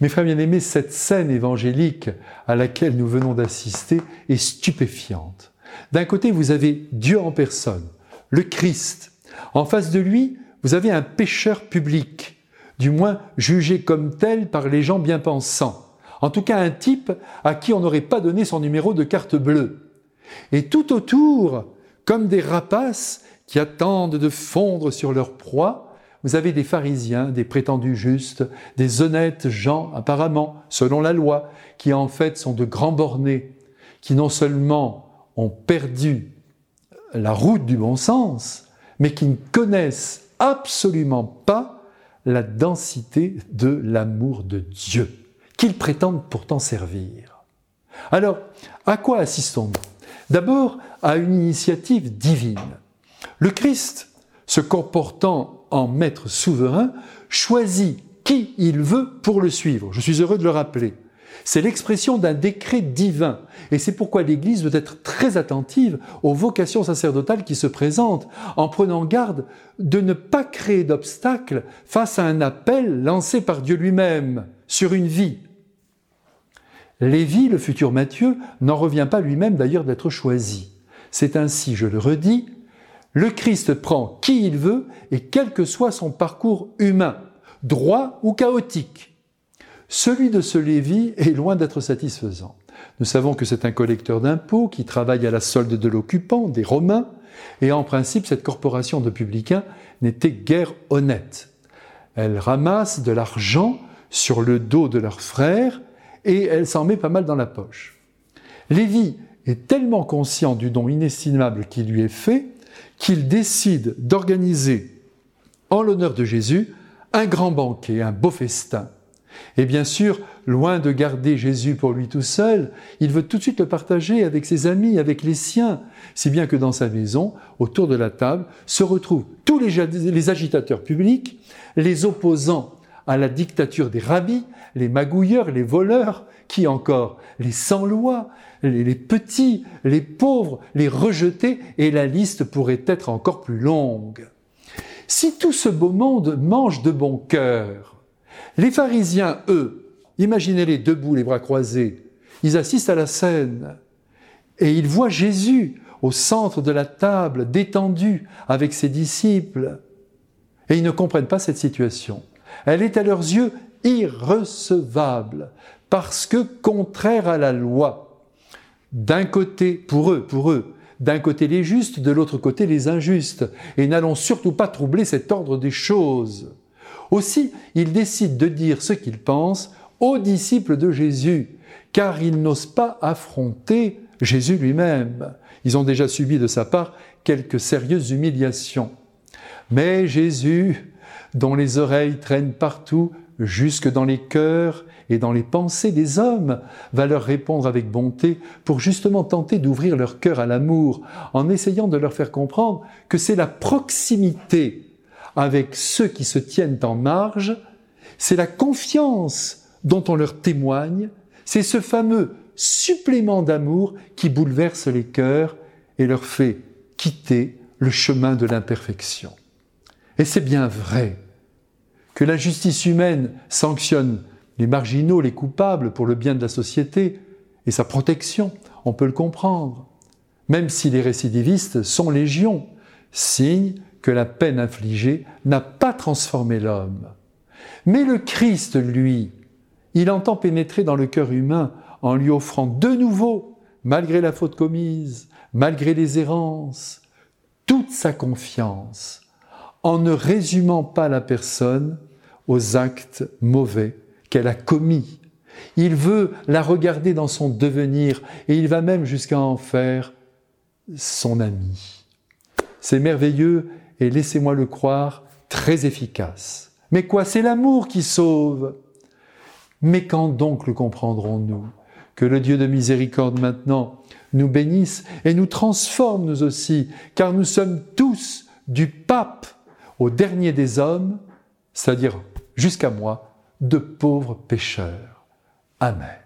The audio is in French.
Mes frères bien-aimés, cette scène évangélique à laquelle nous venons d'assister est stupéfiante. D'un côté, vous avez Dieu en personne, le Christ. En face de lui, vous avez un pécheur public, du moins jugé comme tel par les gens bien pensants. En tout cas, un type à qui on n'aurait pas donné son numéro de carte bleue. Et tout autour, comme des rapaces qui attendent de fondre sur leur proie, vous avez des pharisiens, des prétendus justes, des honnêtes gens, apparemment, selon la loi, qui en fait sont de grands bornés, qui non seulement ont perdu la route du bon sens, mais qui ne connaissent absolument pas la densité de l'amour de Dieu, qu'ils prétendent pourtant servir. Alors, à quoi assistons-nous? D'abord à une initiative divine. Le Christ, se comportant en maître souverain, choisit qui il veut pour le suivre. Je suis heureux de le rappeler. C'est l'expression d'un décret divin. Et c'est pourquoi l'Église doit être très attentive aux vocations sacerdotales qui se présentent, en prenant garde de ne pas créer d'obstacles face à un appel lancé par Dieu lui-même sur une vie. Lévi, le futur Matthieu, n'en revient pas lui-même d'ailleurs d'être choisi. C'est ainsi, je le redis, le Christ prend qui il veut et quel que soit son parcours humain, droit ou chaotique. Celui de ce Lévi est loin d'être satisfaisant. Nous savons que c'est un collecteur d'impôts qui travaille à la solde de l'occupant, des Romains, et en principe, cette corporation de publicains n'était guère honnête. Elle ramasse de l'argent sur le dos de leurs frères et elle s'en met pas mal dans la poche. Lévi est tellement conscient du don inestimable qui lui est fait qu'il décide d'organiser en l'honneur de Jésus un grand banquet, un beau festin. Et bien sûr, loin de garder Jésus pour lui tout seul, il veut tout de suite le partager avec ses amis, avec les siens, si bien que dans sa maison, autour de la table, se retrouvent tous les, agitateurs publics, les opposants à la dictature des rabbis, les magouilleurs, les voleurs, qui encore Les sans-lois, les, petits, les pauvres, les rejetés, et la liste pourrait être encore plus longue. Si tout ce beau monde mange de bon cœur, les pharisiens, eux, imaginez-les debout, les bras croisés, ils assistent à la scène et ils voient Jésus au centre de la table, détendu avec ses disciples. Et ils ne comprennent pas cette situation. Elle est à leurs yeux irrecevable parce que contraire à la loi. D'un côté, pour eux, pour eux, d'un côté les justes, de l'autre côté les injustes, et n'allons surtout pas troubler cet ordre des choses. Aussi, ils décident de dire ce qu'ils pensent aux disciples de Jésus, car ils n'osent pas affronter Jésus lui-même. Ils ont déjà subi de sa part quelques sérieuses humiliations. Mais Jésus, dont les oreilles traînent partout, jusque dans les cœurs et dans les pensées des hommes, va leur répondre avec bonté pour justement tenter d'ouvrir leur cœur à l'amour, en essayant de leur faire comprendre que c'est la proximité avec ceux qui se tiennent en marge, c'est la confiance dont on leur témoigne, c'est ce fameux supplément d'amour qui bouleverse les cœurs et leur fait quitter le chemin de l'imperfection. Et c'est bien vrai que la justice humaine sanctionne les marginaux, les coupables pour le bien de la société et sa protection, on peut le comprendre, même si les récidivistes sont légion, signe que la peine infligée n'a pas transformé l'homme. Mais le Christ, lui, il entend pénétrer dans le cœur humain en lui offrant de nouveau, malgré la faute commise, malgré les errances, toute sa confiance, en ne résumant pas la personne aux actes mauvais qu'elle a commis. Il veut la regarder dans son devenir et il va même jusqu'à en faire son ami. C'est merveilleux et laissez-moi le croire, très efficace. Mais quoi, c'est l'amour qui sauve. Mais quand donc le comprendrons-nous Que le Dieu de miséricorde maintenant nous bénisse et nous transforme nous aussi, car nous sommes tous du pape au dernier des hommes, c'est-à-dire jusqu'à moi, de pauvres pécheurs. Amen.